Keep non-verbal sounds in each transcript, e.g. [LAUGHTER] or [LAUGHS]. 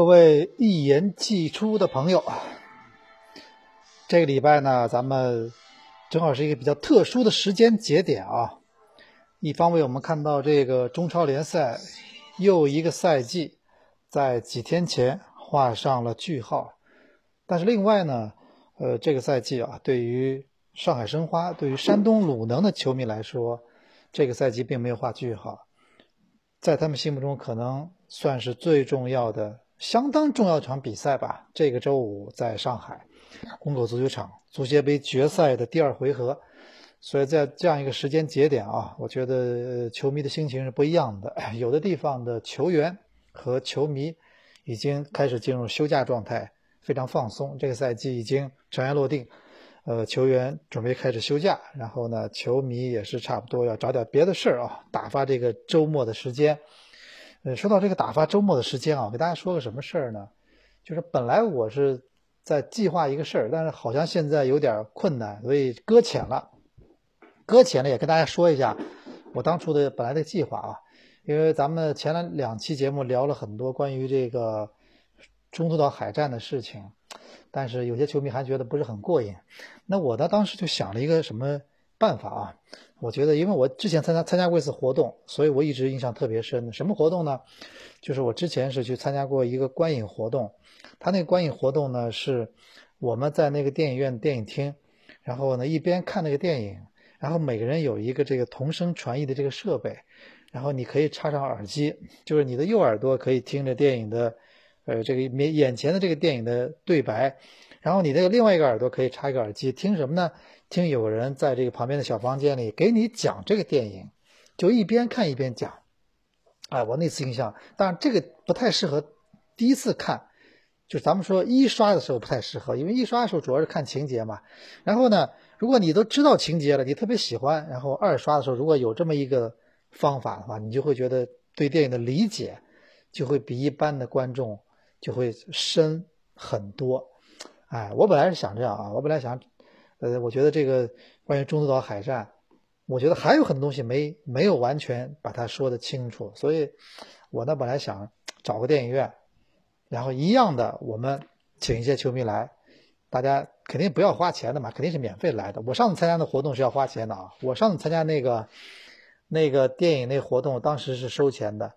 各位一言既出的朋友，这个礼拜呢，咱们正好是一个比较特殊的时间节点啊。一方面，我们看到这个中超联赛又一个赛季在几天前画上了句号，但是另外呢，呃，这个赛季啊，对于上海申花、对于山东鲁能的球迷来说，这个赛季并没有画句号。在他们心目中可能算是最重要的、相当重要场比赛吧。这个周五在上海虹口足球场足协杯决赛的第二回合，所以在这样一个时间节点啊，我觉得球迷的心情是不一样的。[CLEARS THROAT] 有的地方的球员和球迷已经开始进入休假状态，非常放松。这个赛季已经尘埃落定，呃，球员准备开始休假，然后呢，球迷也是差不多要找点别的事儿啊，打发这个周末的时间。呃，说到这个打发周末的时间啊，给大家说个什么事儿呢？就是本来我是在计划一个事儿，但是好像现在有点困难，所以搁浅了。搁浅了，也跟大家说一下我当初的本来的计划啊，因为咱们前两两期节目聊了很多关于这个中途岛海战的事情，但是有些球迷还觉得不是很过瘾。那我呢，当时就想了一个什么办法啊？我觉得，因为我之前参加参加过一次活动，所以我一直印象特别深。什么活动呢？就是我之前是去参加过一个观影活动，他那个观影活动呢是我们在那个电影院电影厅，然后呢一边看那个电影，然后每个人有一个这个同声传译的这个设备，然后你可以插上耳机，就是你的右耳朵可以听着电影的，呃，这个眼眼前的这个电影的对白，然后你这个另外一个耳朵可以插一个耳机，听什么呢？听有人在这个旁边的小房间里给你讲这个电影，就一边看一边讲。哎，我那次印象，当然这个不太适合第一次看，就咱们说一刷的时候不太适合，因为一刷的时候主要是看情节嘛。然后呢，如果你都知道情节了，你特别喜欢，然后二刷的时候如果有这么一个方法的话，你就会觉得对电影的理解就会比一般的观众就会深很多。哎，我本来是想这样啊，我本来想，呃，我觉得这个关于中途岛海战。我觉得还有很多东西没没有完全把它说的清楚，所以我呢本来想找个电影院，然后一样的我们请一些球迷来，大家肯定不要花钱的嘛，肯定是免费来的。我上次参加的活动是要花钱的啊，我上次参加那个那个电影那活动当时是收钱的，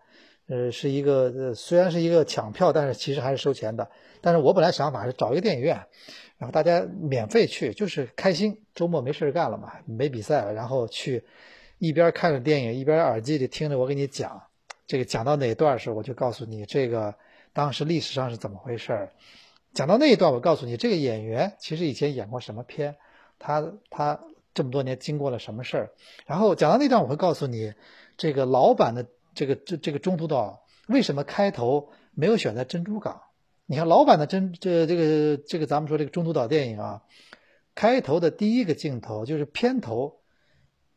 呃，是一个呃虽然是一个抢票，但是其实还是收钱的。但是我本来想法是找一个电影院。然后大家免费去，就是开心，周末没事干了嘛，没比赛了，然后去一边看着电影，一边耳机里听着我给你讲，这个讲到哪段时候，我就告诉你这个当时历史上是怎么回事儿。讲到那一段，我告诉你这个演员其实以前演过什么片，他他这么多年经过了什么事儿。然后讲到那段，我会告诉你这个老版的这个这这个中途岛为什么开头没有选在珍珠港。你看老版的真这这个这个咱们说这个中途岛电影啊，开头的第一个镜头就是片头，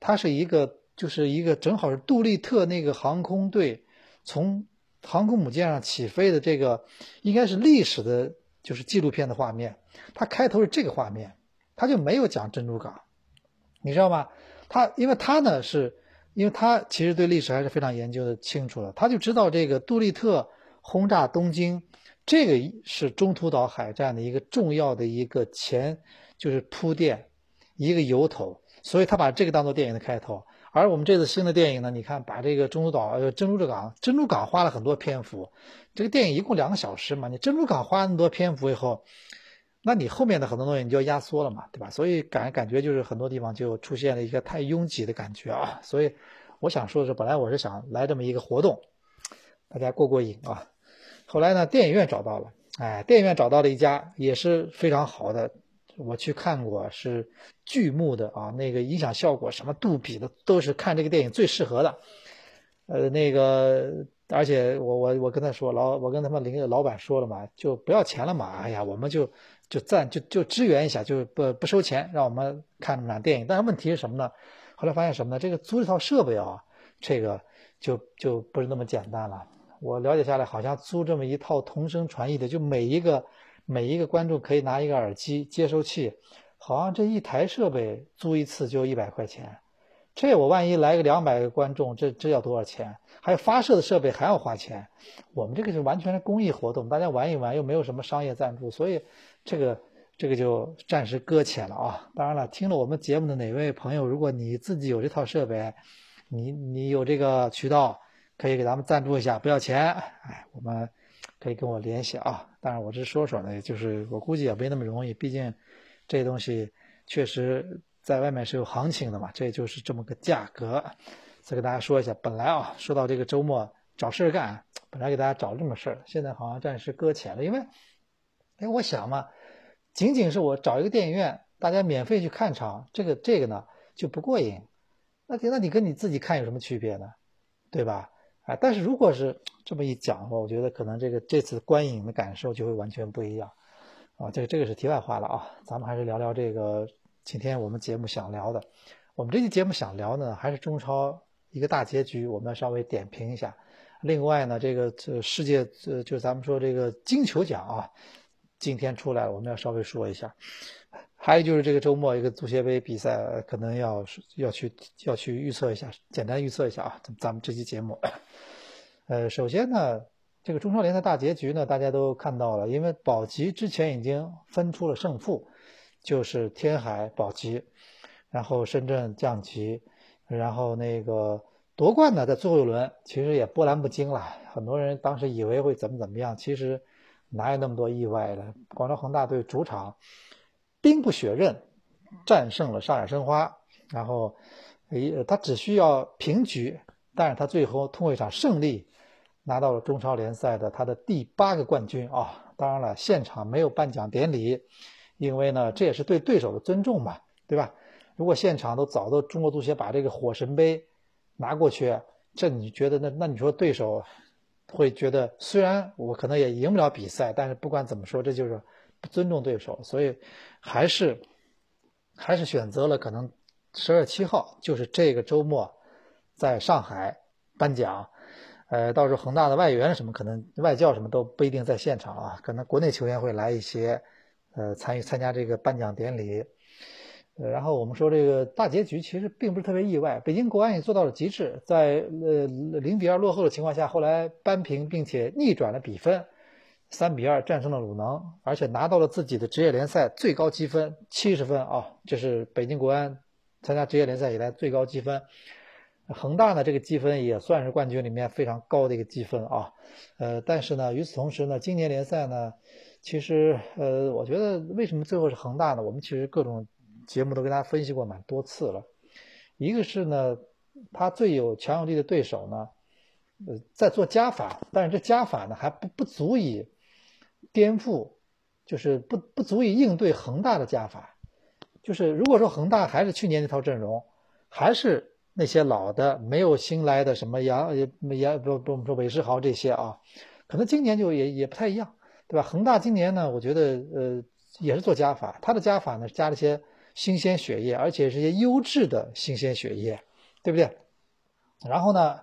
它是一个就是一个正好是杜立特那个航空队从航空母舰上起飞的这个应该是历史的，就是纪录片的画面。它开头是这个画面，他就没有讲珍珠港，你知道吗？他因为他呢是因为他其实对历史还是非常研究的清楚的，他就知道这个杜立特轰炸东京。这个是中途岛海战的一个重要的一个前，就是铺垫，一个由头，所以他把这个当做电影的开头。而我们这次新的电影呢，你看把这个中途岛呃珍珠港珍珠港花了很多篇幅，这个电影一共两个小时嘛，你珍珠港花那么多篇幅以后，那你后面的很多东西你就要压缩了嘛，对吧？所以感感觉就是很多地方就出现了一个太拥挤的感觉啊。所以我想说的是，本来我是想来这么一个活动，大家过过瘾啊。后来呢，电影院找到了，哎，电影院找到了一家也是非常好的。我去看过，是巨幕的啊，那个音响效果什么杜比的，都是看这个电影最适合的。呃，那个，而且我我我跟他说，老我跟他们领老板说了嘛，就不要钱了嘛，哎呀，我们就就赞就就支援一下，就不不收钱，让我们看场电影。但是问题是什么呢？后来发现什么呢？这个租这套设备啊，这个就就不是那么简单了。我了解下来，好像租这么一套同声传译的，就每一个。每一个观众可以拿一个耳机接收器，好像这一台设备租一次就一百块钱。这我万一来个两百个观众，这这要多少钱？还有发射的设备还要花钱。我们这个是完全是公益活动，大家玩一玩，又没有什么商业赞助，所以这个这个就暂时搁浅了啊。当然了，听了我们节目的哪位朋友，如果你自己有这套设备，你你有这个渠道，可以给咱们赞助一下，不要钱。哎，我们。可以跟我联系啊，当然我这说说呢，就是我估计也没那么容易，毕竟这东西确实在外面是有行情的嘛，这就是这么个价格。再给大家说一下，本来啊，说到这个周末找事儿干，本来给大家找这么事儿，现在好像暂时搁浅了，因为，哎，我想嘛，仅仅是我找一个电影院，大家免费去看场，这个这个呢就不过瘾，那那你跟你自己看有什么区别呢？对吧？啊，但是如果是这么一讲的话，我觉得可能这个这次观影的感受就会完全不一样，啊，这个这个是题外话了啊，咱们还是聊聊这个今天我们节目想聊的，我们这期节目想聊呢，还是中超一个大结局，我们稍微点评一下。另外呢，这个这世界这就咱们说这个金球奖啊，今天出来了，我们要稍微说一下。还有就是这个周末一个足协杯比赛，可能要要去要去预测一下，简单预测一下啊，咱咱们这期节目。[COUGHS] 呃，首先呢，这个中超联赛大结局呢，大家都看到了，因为保级之前已经分出了胜负，就是天海保级，然后深圳降级，然后那个夺冠呢，在最后一轮其实也波澜不惊了，很多人当时以为会怎么怎么样，其实哪有那么多意外的？广州恒大队主场兵不血刃战胜了上海申花，然后诶，他只需要平局，但是他最后通过一场胜利。拿到了中超联赛的他的第八个冠军啊！当然了，现场没有颁奖典礼，因为呢，这也是对对手的尊重嘛，对吧？如果现场都早都中国足协把这个火神杯拿过去，这你觉得那那你说对手会觉得，虽然我可能也赢不了比赛，但是不管怎么说，这就是不尊重对手，所以还是还是选择了可能十二月七号，就是这个周末在上海颁奖。呃，到时候恒大的外援什么可能外教什么都不一定在现场啊，可能国内球员会来一些，呃，参与参加这个颁奖典礼。呃，然后我们说这个大结局其实并不是特别意外，北京国安也做到了极致，在呃零比二落后的情况下，后来扳平并且逆转了比分，三比二战胜了鲁能，而且拿到了自己的职业联赛最高积分七十分啊，这是北京国安参加职业联赛以来最高积分。恒大呢，这个积分也算是冠军里面非常高的一个积分啊，呃，但是呢，与此同时呢，今年联赛呢，其实呃，我觉得为什么最后是恒大呢？我们其实各种节目都跟大家分析过蛮多次了。一个是呢，他最有强有力的对手呢，呃，在做加法，但是这加法呢还不不足以颠覆，就是不不足以应对恒大的加法。就是如果说恒大还是去年那套阵容，还是。那些老的没有新来的什么杨也杨不不我们说韦世豪这些啊，可能今年就也也不太一样，对吧？恒大今年呢，我觉得呃也是做加法，他的加法呢加了些新鲜血液，而且是些优质的新鲜血液，对不对？然后呢，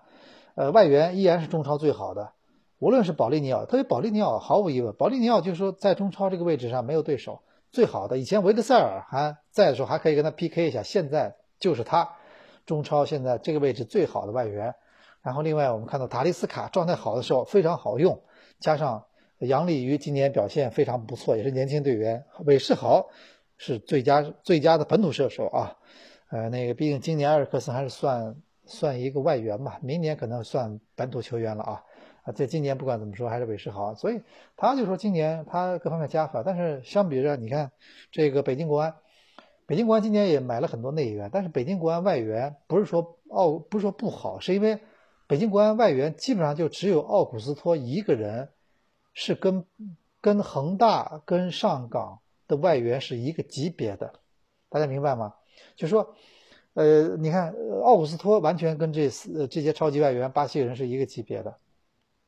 呃外援依然是中超最好的，无论是保利尼奥，特别保利尼奥毫无疑问，保利尼奥就是说在中超这个位置上没有对手，最好的。以前维德塞尔还在的时候还可以跟他 PK 一下，现在就是他。中超现在这个位置最好的外援，然后另外我们看到塔利斯卡状态好的时候非常好用，加上杨立瑜今年表现非常不错，也是年轻队员，韦世豪是最佳最佳的本土射手啊。呃，那个毕竟今年埃尔克森还是算算一个外援吧，明年可能算本土球员了啊。啊，这今年不管怎么说还是韦世豪，所以他就说今年他各方面加法，但是相比着你看这个北京国安，北京国安今年也买了很多内援，但是北京国安外援不是说奥不是说不好，是因为北京国安外援基本上就只有奥古斯托一个人是跟跟恒大跟上港的外援是一个级别的，大家明白吗？就说。呃，你看奥古斯托完全跟这四这些超级外援巴西人是一个级别的。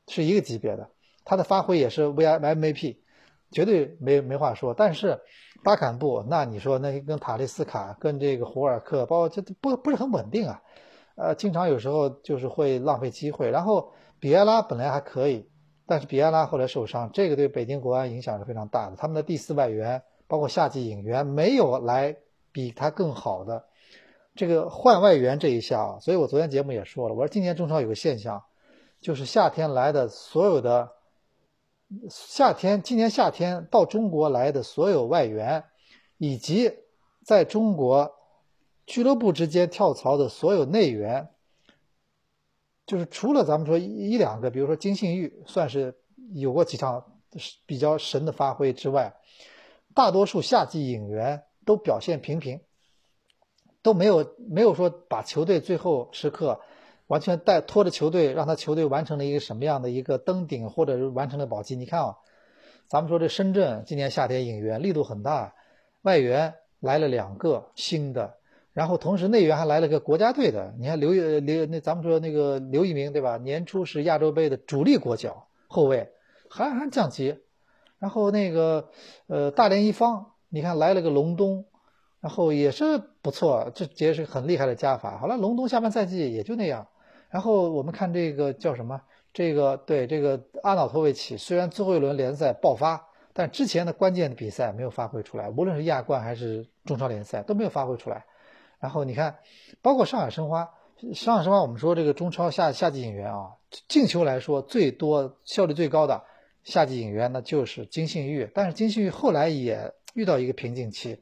是一个级别的，他的发挥也是 V I M V P，绝对没没话说。但是巴坎布，那你说那跟塔利斯卡、跟这个胡尔克，包括这不不是很稳定啊，呃，经常有时候就是会浪费机会。然后比埃拉本来还可以，但是比埃拉后来受伤，这个对北京国安影响是非常大的。他们的第四外援，包括夏季引援，没有来比他更好的这个换外援这一项。所以我昨天节目也说了，我说今年中超有个现象。就是夏天来的所有的夏天，今年夏天到中国来的所有外援，以及在中国俱乐部之间跳槽的所有内援，就是除了咱们说一两个，比如说金信玉算是有过几场比较神的发挥之外，大多数夏季引援都表现平平，都没有没有说把球队最后时刻。完全带拖着球队，让他球队完成了一个什么样的一个登顶，或者是完成了保级？你看啊，咱们说这深圳今年夏天引援力度很大，外援来了两个新的，然后同时内援还来了个国家队的。你看刘刘那咱们说那个刘一鸣对吧？年初是亚洲杯的主力国脚后卫，还还降级。然后那个呃大连一方，你看来了个隆东。然后也是不错，这也是很厉害的加法。好了，隆东下半赛季也就那样。然后我们看这个叫什么？这个对这个阿瑙托维奇，虽然最后一轮联赛爆发，但之前的关键的比赛没有发挥出来，无论是亚冠还是中超联赛都没有发挥出来。然后你看，包括上海申花，上海申花我们说这个中超夏夏季引援啊，进球来说最多、效率最高的夏季引援那就是金信玉，但是金信玉后来也遇到一个瓶颈期。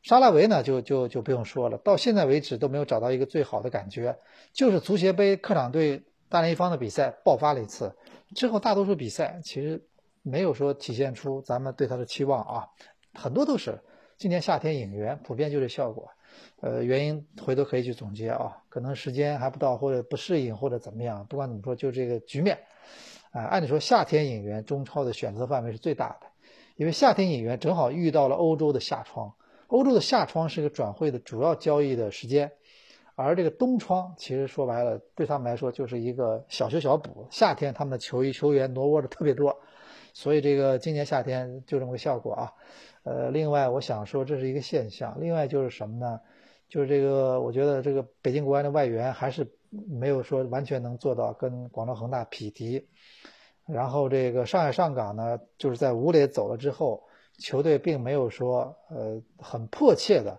沙拉维呢，就就就不用说了，到现在为止都没有找到一个最好的感觉。就是足协杯客场对大连一方的比赛爆发了一次，之后大多数比赛其实没有说体现出咱们对他的期望啊，很多都是今年夏天引援，普遍就这效果。呃，原因回头可以去总结啊，可能时间还不到，或者不适应，或者怎么样。不管怎么说，就这个局面啊，按理说夏天引援中超的选择范围是最大的，因为夏天引援正好遇到了欧洲的夏窗。欧洲的夏窗是个转会的主要交易的时间，而这个冬窗其实说白了对他们来说就是一个小修小补。夏天他们的球衣球员挪窝的特别多，所以这个今年夏天就这么个效果啊。呃，另外我想说这是一个现象，另外就是什么呢？就是这个我觉得这个北京国安的外援还是没有说完全能做到跟广州恒大匹敌。然后这个上海上港呢，就是在吴磊走了之后。球队并没有说，呃，很迫切的，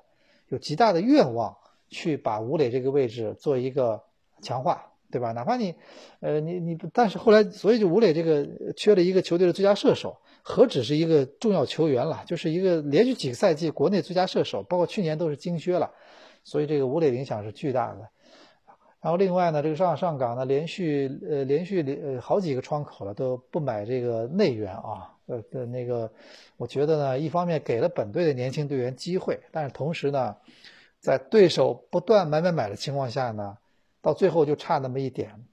有极大的愿望去把吴磊这个位置做一个强化，对吧？哪怕你，呃，你你，但是后来，所以就吴磊这个缺了一个球队的最佳射手，何止是一个重要球员了，就是一个连续几个赛季国内最佳射手，包括去年都是金靴了，所以这个吴磊影响是巨大的。然后另外呢，这个上上港呢，连续呃连续连呃好几个窗口了都不买这个内援啊。呃那个，我觉得呢，一方面给了本队的年轻队员机会，但是同时呢，在对手不断买买买的情况下呢，到最后就差那么一点，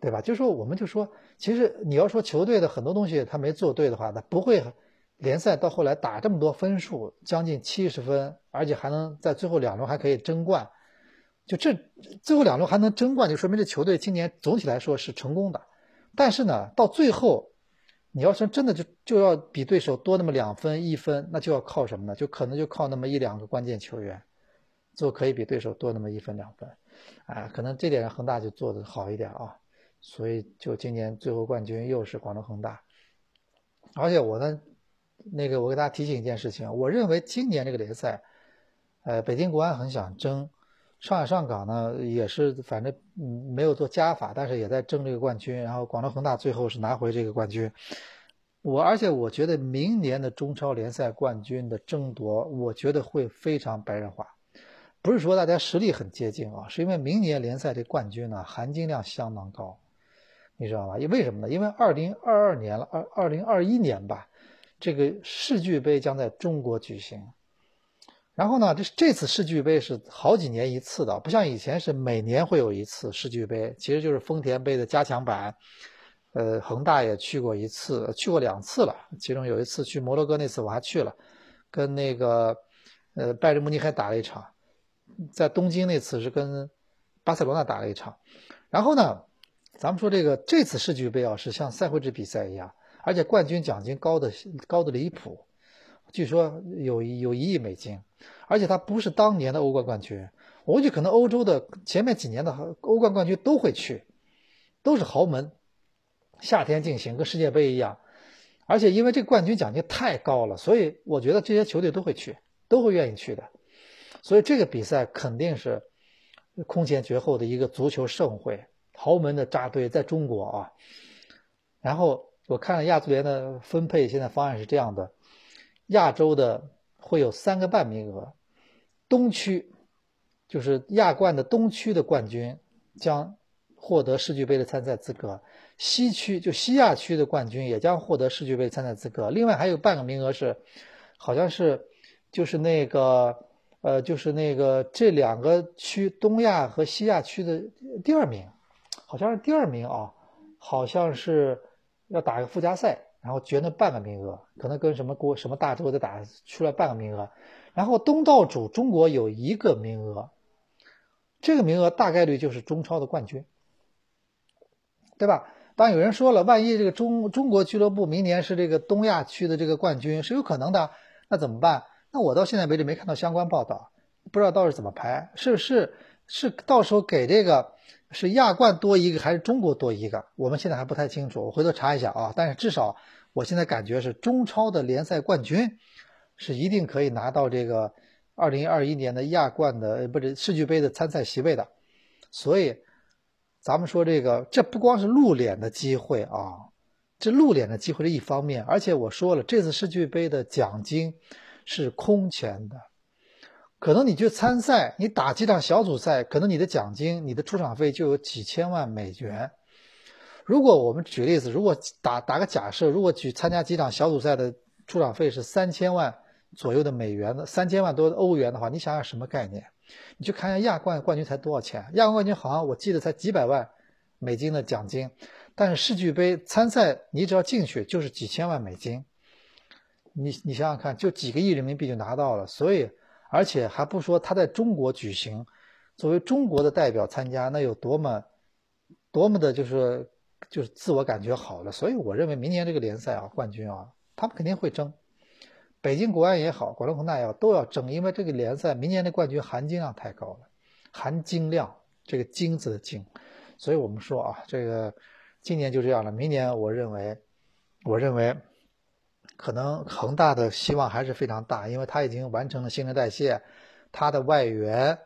对吧？就说我们就说，其实你要说球队的很多东西他没做对的话，他不会联赛到后来打这么多分数，将近七十分，而且还能在最后两轮还可以争冠，就这最后两轮还能争冠，就说明这球队今年总体来说是成功的。但是呢，到最后。你要说真的就就要比对手多那么两分一分，那就要靠什么呢？就可能就靠那么一两个关键球员，就可以比对手多那么一分两分，啊，可能这点恒大就做得好一点啊，所以就今年最后冠军又是广州恒大，而且我呢，那个我给大家提醒一件事情，我认为今年这个联赛，呃，北京国安很想争。上海上港呢也是，反正没有做加法，但是也在争这个冠军。然后广州恒大最后是拿回这个冠军。我而且我觉得明年的中超联赛冠军的争夺，我觉得会非常白热化。不是说大家实力很接近啊，是因为明年联赛这冠军呢含金量相当高，你知道吧？因为什么呢？因为二零二二年了，二二零二一年吧，这个世俱杯将在中国举行。然后呢，这这次世俱杯是好几年一次的，不像以前是每年会有一次世俱杯，其实就是丰田杯的加强版。呃，恒大也去过一次，去过两次了，其中有一次去摩洛哥那次我还去了，跟那个呃拜仁慕尼黑打了一场，在东京那次是跟巴塞罗那打了一场。然后呢，咱们说这个这次世俱杯啊，是像赛会制比赛一样，而且冠军奖金高的高的离谱，据说有有一亿美金。而且他不是当年的欧冠冠军，我估计可能欧洲的前面几年的欧冠冠军都会去，都是豪门，夏天进行跟世界杯一样。而且因为这个冠军奖金太高了，所以我觉得这些球队都会去，都会愿意去的。所以这个比赛肯定是空前绝后的一个足球盛会，豪门的扎堆在中国啊。然后我看了亚足联的分配，现在方案是这样的：亚洲的。会有三个半名额，东区就是亚冠的东区的冠军将获得世俱杯的参赛资格，西区就西亚区的冠军也将获得世俱杯参赛资格。另外还有半个名额是，好像是就是那个呃就是那个这两个区东亚和西亚区的第二名，好像是第二名啊，好像是要打个附加赛。然后决那半个名额，可能跟什么国什么大洲的打出来半个名额，然后东道主中国有一个名额，这个名额大概率就是中超的冠军，对吧？当有人说了，万一这个中中国俱乐部明年是这个东亚区的这个冠军是有可能的，那怎么办？那我到现在为止没看到相关报道，不知道到时候怎么排，是是是，到时候给这个。是亚冠多一个还是中国多一个？我们现在还不太清楚，我回头查一下啊。但是至少我现在感觉是中超的联赛冠军是一定可以拿到这个二零二一年的亚冠的不是世俱杯的参赛席位的。所以咱们说这个，这不光是露脸的机会啊，这露脸的机会是一方面，而且我说了，这次世俱杯的奖金是空前的。可能你去参赛，你打几场小组赛，可能你的奖金、你的出场费就有几千万美元。如果我们举例子，如果打打个假设，如果去参加几场小组赛的出场费是三千万左右的美元的，三千万多欧元的话，你想想什么概念？你去看一下亚冠冠军才多少钱？亚冠冠军好像我记得才几百万美金的奖金，但是世俱杯参赛，你只要进去就是几千万美金。你你想想看，就几个亿人民币就拿到了，所以。而且还不说他在中国举行，作为中国的代表参加，那有多么多么的，就是就是自我感觉好了。所以我认为明年这个联赛啊，冠军啊，他们肯定会争。北京国安也好，广州恒大也好，都要争，因为这个联赛明年的冠军含金量太高了，含金量这个金子的金。所以我们说啊，这个今年就这样了，明年我认为，我认为。可能恒大的希望还是非常大，因为他已经完成了新陈代谢，他的外援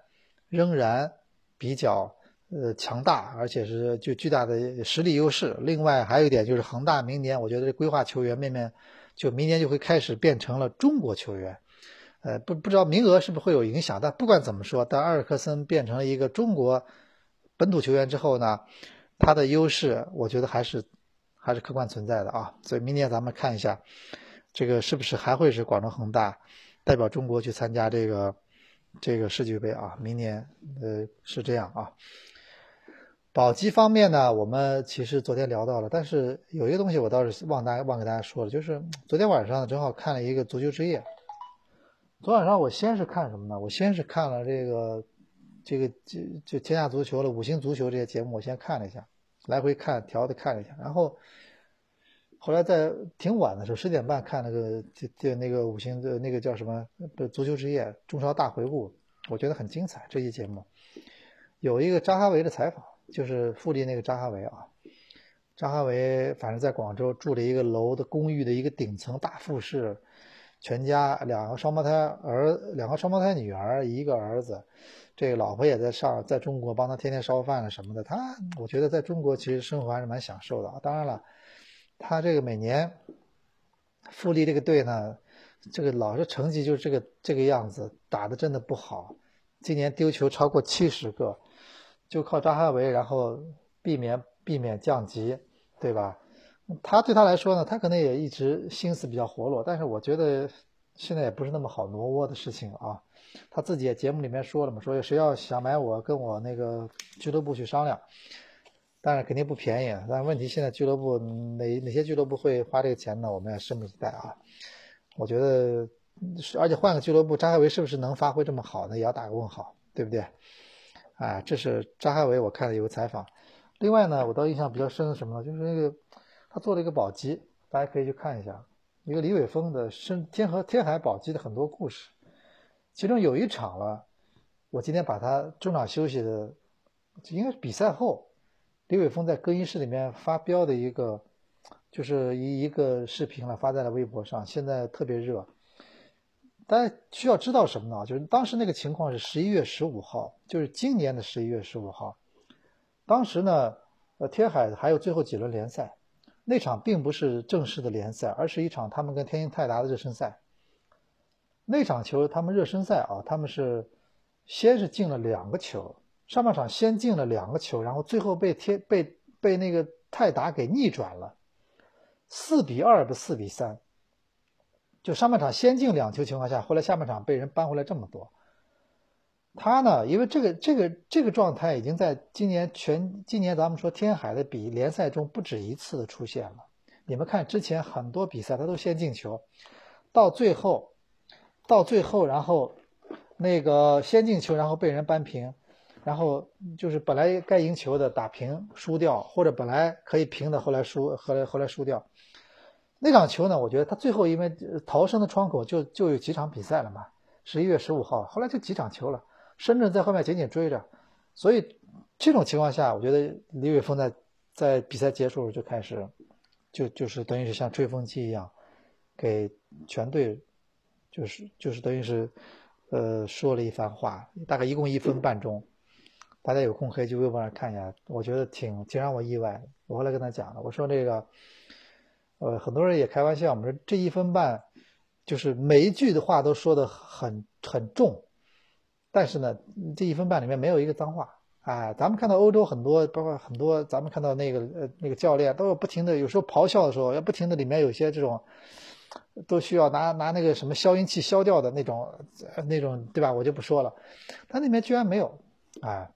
仍然比较呃强大，而且是就巨大的实力优势。另外还有一点就是恒大明年，我觉得这规划球员面面就明年就会开始变成了中国球员，呃不不知道名额是不是会有影响，但不管怎么说，当阿尔克森变成了一个中国本土球员之后呢，他的优势我觉得还是还是客观存在的啊。所以明年咱们看一下。这个是不是还会是广州恒大代表中国去参加这个这个世俱杯啊？明年呃是这样啊。保级方面呢，我们其实昨天聊到了，但是有一个东西我倒是忘大忘给大家说了，就是昨天晚上正好看了一个足球之夜。昨晚上我先是看什么呢？我先是看了这个这个就就天下足球了、五星足球这些节目，我先看了一下，来回看调的看了一下，然后。后来在挺晚的时候，十点半看那个就就那个五星的那个叫什么足球之夜中超大回顾，我觉得很精彩。这期节目有一个扎哈维的采访，就是富力那个扎哈维啊。扎哈维反正在广州住了一个楼的公寓的一个顶层大复式，全家两个双胞胎儿，两个双胞胎女儿，一个儿子，这个老婆也在上，在中国帮他天天烧饭了什么的。他我觉得在中国其实生活还是蛮享受的啊。当然了。他这个每年富力这个队呢，这个老是成绩就是这个这个样子，打的真的不好。今年丢球超过七十个，就靠扎哈维，然后避免避免降级，对吧？他对他来说呢，他可能也一直心思比较活络，但是我觉得现在也不是那么好挪窝的事情啊。他自己也节目里面说了嘛，说谁要想买我，跟我那个俱乐部去商量，但是肯定不便宜。但问题现在俱乐部哪哪些俱乐部会花这个钱呢？我们要拭目以待啊。我觉得，而且换个俱乐部，扎海维是不是能发挥这么好呢？也要打个问号，对不对？啊，这是扎海维，我看了有个采访。另外呢，我倒印象比较深的什么呢？就是那个他做了一个保级，大家可以去看一下，一个李伟峰的深天河天海保级的很多故事。其中有一场了，我今天把他中场休息的，应该是比赛后，李玮峰在更衣室里面发飙的一个，就是一一个视频了，发在了微博上，现在特别热。大家需要知道什么呢？就是当时那个情况是十一月十五号，就是今年的十一月十五号。当时呢，呃，天海还有最后几轮联赛，那场并不是正式的联赛，而是一场他们跟天津泰达的热身赛。那场球，他们热身赛啊，他们是先是进了两个球，上半场先进了两个球，然后最后被天被被那个泰达给逆转了，四比二不四比三。就上半场先进两球情况下，后来下半场被人扳回来这么多。他呢，因为这个这个这个状态已经在今年全今年咱们说天海的比联赛中不止一次的出现了。你们看之前很多比赛他都先进球，到最后。到最后，然后那个先进球，然后被人扳平，然后就是本来该赢球的打平输掉，或者本来可以平的后来输，后来后来输掉。那场球呢，我觉得他最后因为逃生的窗口就就有几场比赛了嘛，十一月十五号，后来就几场球了，深圳在后面紧紧追着，所以这种情况下，我觉得李伟峰在在比赛结束就开始就就是等于是像吹风机一样给全队。就是就是等于是，呃，说了一番话，大概一共一分半钟。大家有空可以去微博上看一下，我觉得挺挺让我意外的。我后来跟他讲了，我说这个，呃，很多人也开玩笑，我们说这一分半，就是每一句的话都说的很很重，但是呢，这一分半里面没有一个脏话。哎，咱们看到欧洲很多，包括很多，咱们看到那个呃那个教练都要不停的，有时候咆哮的时候要不停的，里面有些这种。都需要拿拿那个什么消音器消掉的那种，那种对吧？我就不说了。他那边居然没有，哎。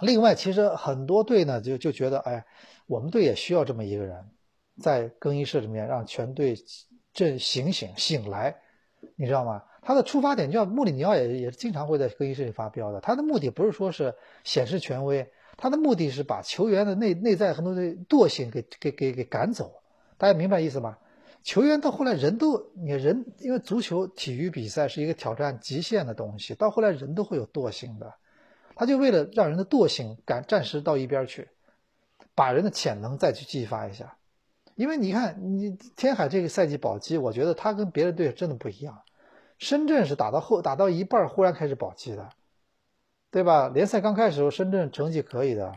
另外，其实很多队呢就就觉得，哎，我们队也需要这么一个人，在更衣室里面让全队这醒醒醒来，你知道吗？他的出发点就像穆里尼奥也也经常会在更衣室里发飙的。他的目的不是说是显示权威，他的目的是把球员的内内在很多的惰性给给给给赶走。大家明白意思吗？球员到后来人都，你人因为足球体育比赛是一个挑战极限的东西，到后来人都会有惰性的，他就为了让人的惰性赶暂时到一边去，把人的潜能再去激发一下。因为你看，你天海这个赛季保级，我觉得他跟别的队真的不一样。深圳是打到后打到一半忽然开始保级的，对吧？联赛刚开始时候，深圳成绩可以的。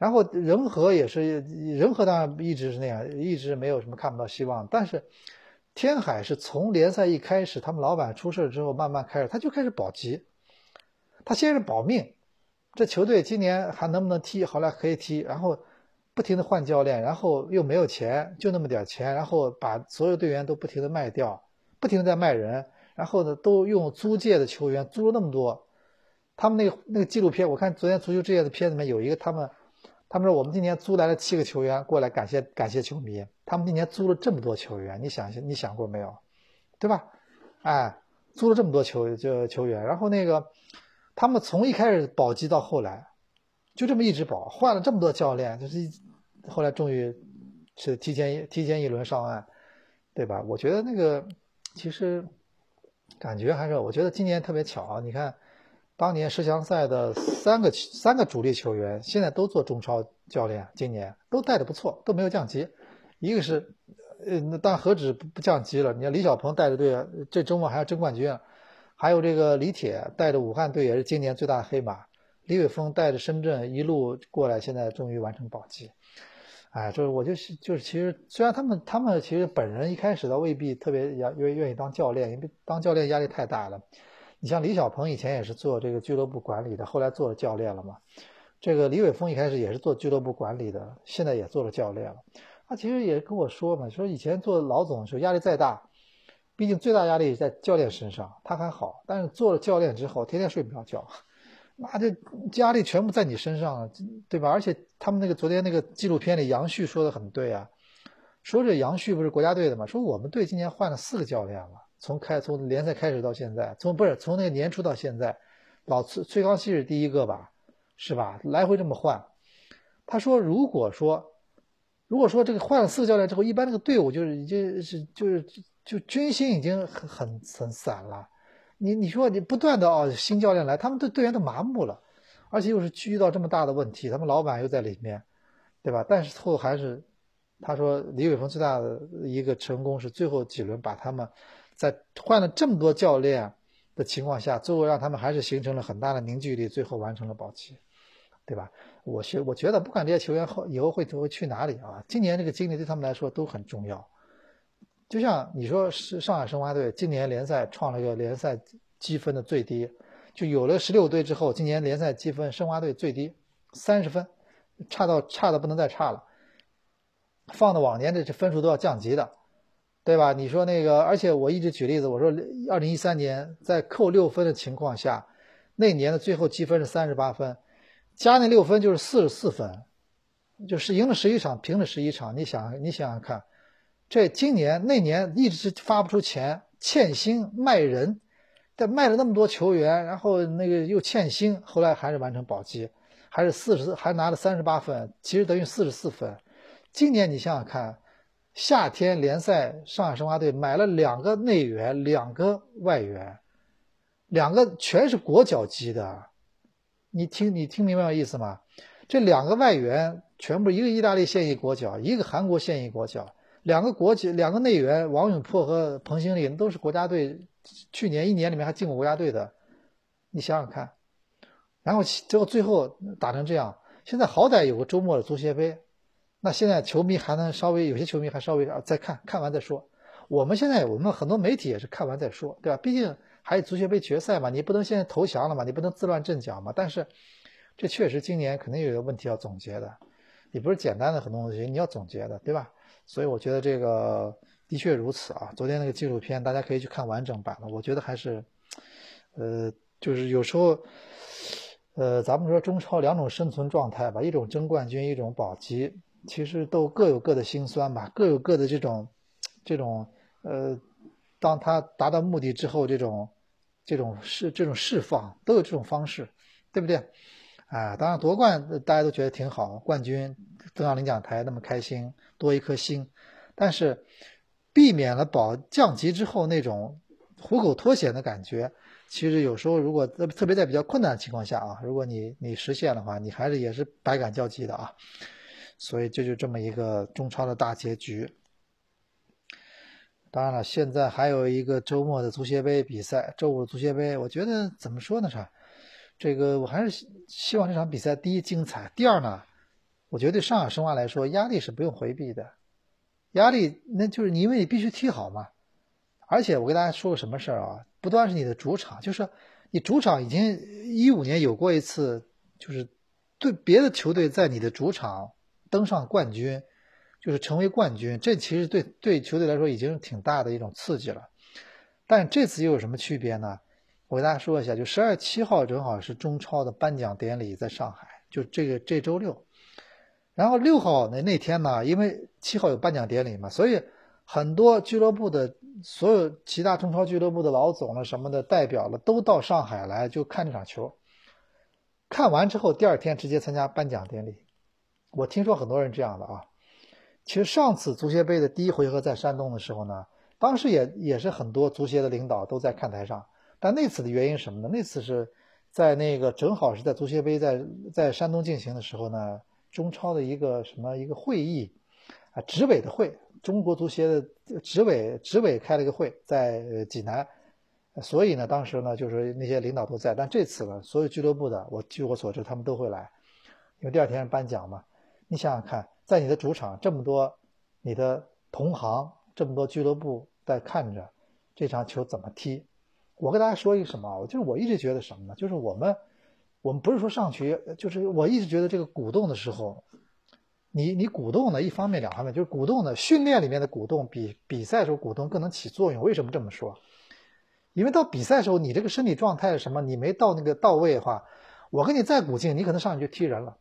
然后仁和也是，仁和当然一直是那样，一直没有什么看不到希望。但是天海是从联赛一开始，他们老板出事之后，慢慢开始他就开始保级。他先是保命，这球队今年还能不能踢？后来可以踢，然后不停的换教练，然后又没有钱，就那么点钱，然后把所有队员都不停的卖掉，不停的在卖人，然后呢都用租借的球员租了那么多。他们那个那个纪录片，我看昨天足球之夜的片子里面有一个他们。他们说我们今年租来了七个球员过来感谢感谢球迷。他们今年租了这么多球员，你想想你想过没有，对吧？哎，租了这么多球就球员，然后那个他们从一开始保级到后来，就这么一直保，换了这么多教练，就是后来终于是提前提前一轮上岸，对吧？我觉得那个其实感觉还是我觉得今年特别巧，你看。当年十强赛的三个三个主力球员，现在都做中超教练，今年都带的不错，都没有降级。一个是，呃，那但何止不不降级了？你看李小鹏带着队，这周末还要争冠军。还有这个李铁带着武汉队，也是今年最大的黑马。李玮峰带着深圳一路过来，现在终于完成保级。哎，就是我就是就是，其实虽然他们他们其实本人一开始倒未必特别愿愿愿意当教练，因为当教练压力太大了。你像李小鹏以前也是做这个俱乐部管理的，后来做了教练了嘛。这个李伟峰一开始也是做俱乐部管理的，现在也做了教练了。他其实也跟我说嘛，说以前做老总的时候压力再大，毕竟最大压力在教练身上，他还好。但是做了教练之后，天天睡不着觉，[LAUGHS] 那这压力全部在你身上了，对吧？而且他们那个昨天那个纪录片里，杨旭说的很对啊，说这杨旭不是国家队的嘛，说我们队今年换了四个教练了，从开从联赛开始到现在，从不是从那个年初到现在，老崔崔康熙是第一个吧，是吧？来回这么换。他说，如果说如果说这个换了四个教练之后，一般那个队伍就是已经是就是就军心已经很很很散了。你你说你不断的哦新教练来，他们对队员都麻木了，而且又是遇到这么大的问题，他们老板又在里面，对吧？但是最后还是他说李伟峰最大的一个成功是最后几轮把他们在换了这么多教练的情况下，最后让他们还是形成了很大的凝聚力，最后完成了保级，对吧？我觉我觉得不管这些球员后以后会会去哪里啊，今年这个经历对他们来说都很重要。就像你说是上海申花队今年联赛创了一个联赛积分的最低，就有了十六队之后，今年联赛积分申花队最低三十分，差到差的不能再差了。放到往年这这分数都要降级的，对吧？你说那个，而且我一直举例子，我说二零一三年在扣六分的情况下，那年的最后积分是三十八分，加那六分就是四十四分，就是赢了十一场，平了十一场。你想你想想看。这今年那年一直发不出钱，欠薪卖人，但卖了那么多球员，然后那个又欠薪，后来还是完成保级，还是四十，还拿了三十八分，其实等于四十四分。今年你想想看，夏天联赛上海申花队买了两个内援，两个外援，两个全是国脚级的，你听你听明白我意思吗？这两个外援全部一个意大利现役国脚，一个韩国现役国脚。两个国籍，两个内援王永珀和彭兴林都是国家队，去年一年里面还进过国家队的，你想想看，然后结果最后打成这样，现在好歹有个周末的足协杯，那现在球迷还能稍微有些球迷还稍微啊再看看完再说，我们现在我们很多媒体也是看完再说，对吧？毕竟还有足协杯决赛嘛，你不能现在投降了嘛，你不能自乱阵脚嘛。但是这确实今年肯定有个问题要总结的，你不是简单的很多东西你要总结的，对吧？所以我觉得这个的确如此啊！昨天那个纪录片大家可以去看完整版的，我觉得还是，呃，就是有时候，呃，咱们说中超两种生存状态吧，一种争冠军，一种保级，其实都各有各的辛酸吧，各有各的这种，这种，呃，当他达到目的之后，这种，这种释这种释放都有这种方式，对不对？啊，当然夺冠大家都觉得挺好，冠军登上领奖台那么开心。多一颗心，但是避免了保降级之后那种虎口脱险的感觉。其实有时候如果特别在比较困难的情况下啊，如果你你实现的话，你还是也是百感交集的啊。所以这就这么一个中超的大结局。当然了，现在还有一个周末的足协杯比赛，周五的足协杯，我觉得怎么说呢？是这个，我还是希望这场比赛第一精彩，第二呢？我觉得对上海申花来说，压力是不用回避的，压力那就是你因为你必须踢好嘛。而且我跟大家说个什么事儿啊？不单是你的主场，就是你主场已经一五年有过一次，就是对别的球队在你的主场登上冠军，就是成为冠军，这其实对对球队来说已经挺大的一种刺激了。但这次又有什么区别呢？我给大家说一下，就十二月七号正好是中超的颁奖典礼在上海，就这个这周六。然后六号那那天呢，因为七号有颁奖典礼嘛，所以很多俱乐部的所有其他中超俱乐部的老总了什么的代表了都到上海来就看这场球。看完之后，第二天直接参加颁奖典礼。我听说很多人这样的啊。其实上次足协杯的第一回合在山东的时候呢，当时也也是很多足协的领导都在看台上，但那次的原因什么呢？那次是在那个正好是在足协杯在在山东进行的时候呢。中超的一个什么一个会议啊，执委的会，中国足协的执委执委开了一个会，在济南，所以呢，当时呢，就是那些领导都在，但这次呢，所有俱乐部的，我据我所知，他们都会来，因为第二天颁奖嘛。你想想看，在你的主场这么多你的同行，这么多俱乐部在看着这场球怎么踢。我跟大家说一个什么啊？就是我一直觉得什么呢？就是我们我们不是说上去，就是我一直觉得这个鼓动的时候，你你鼓动呢，一方面两方面，就是鼓动呢，训练里面的鼓动比比赛时候鼓动更能起作用。为什么这么说？因为到比赛时候，你这个身体状态什么？你没到那个到位的话，我给你再鼓劲，你可能上去就踢人了。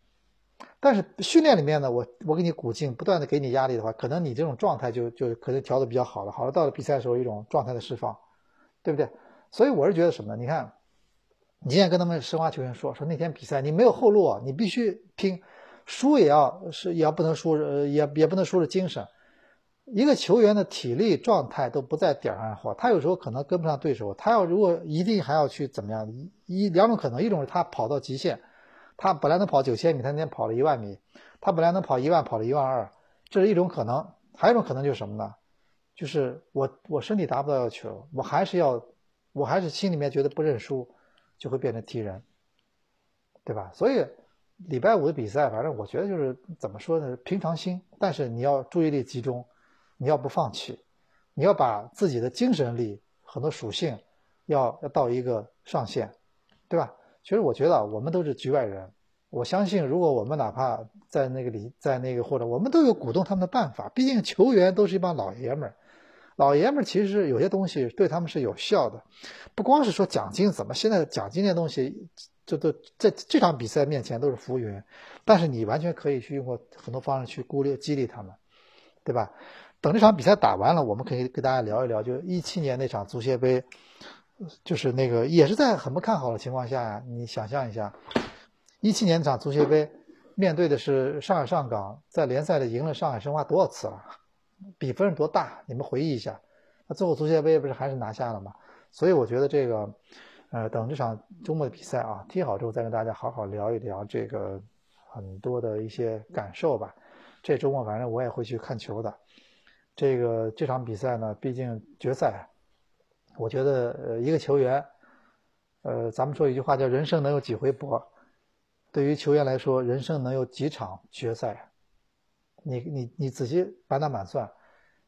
但是训练里面呢，我我给你鼓劲，不断的给你压力的话，可能你这种状态就就可能调的比较好了。好了，到了比赛的时候，一种状态的释放，对不对？所以我是觉得什么呢？你看，你现在跟他们申花球员说说那天比赛你没有后路啊，你必须拼，输也要是也要不能输，呃也也不能输了精神。一个球员的体力状态都不在点上的话，他有时候可能跟不上对手。他要如果一定还要去怎么样？一两种可能，一种是他跑到极限，他本来能跑九千米，他那天跑了一万米，他本来能跑一万，跑了一万二，这是一种可能。还有一种可能就是什么呢？就是我我身体达不到要求，我还是要，我还是心里面觉得不认输，就会变成踢人，对吧？所以礼拜五的比赛，反正我觉得就是怎么说呢？平常心，但是你要注意力集中。你要不放弃，你要把自己的精神力很多属性要要到一个上限，对吧？其实我觉得我们都是局外人，我相信如果我们哪怕在那个里，在那个或者我们都有鼓动他们的办法，毕竟球员都是一帮老爷们儿，老爷们儿其实有些东西对他们是有效的，不光是说奖金怎么，现在奖金那东西这都在这场比赛面前都是浮云，但是你完全可以去用过很多方式去鼓励激励他们，对吧？等这场比赛打完了，我们可以跟大家聊一聊，就一七年那场足协杯，就是那个也是在很不看好的情况下呀。你想象一下，一七年场足协杯，面对的是上海上港，在联赛里赢了上海申花多少次了？比分是多大？你们回忆一下。那最后足协杯不是还是拿下了吗？所以我觉得这个，呃，等这场周末的比赛啊踢好之后，再跟大家好好聊一聊这个很多的一些感受吧。这周末反正我也会去看球的。这个这场比赛呢，毕竟决赛，我觉得呃一个球员，呃咱们说一句话叫人生能有几回搏，对于球员来说，人生能有几场决赛？你你你仔细满打满算，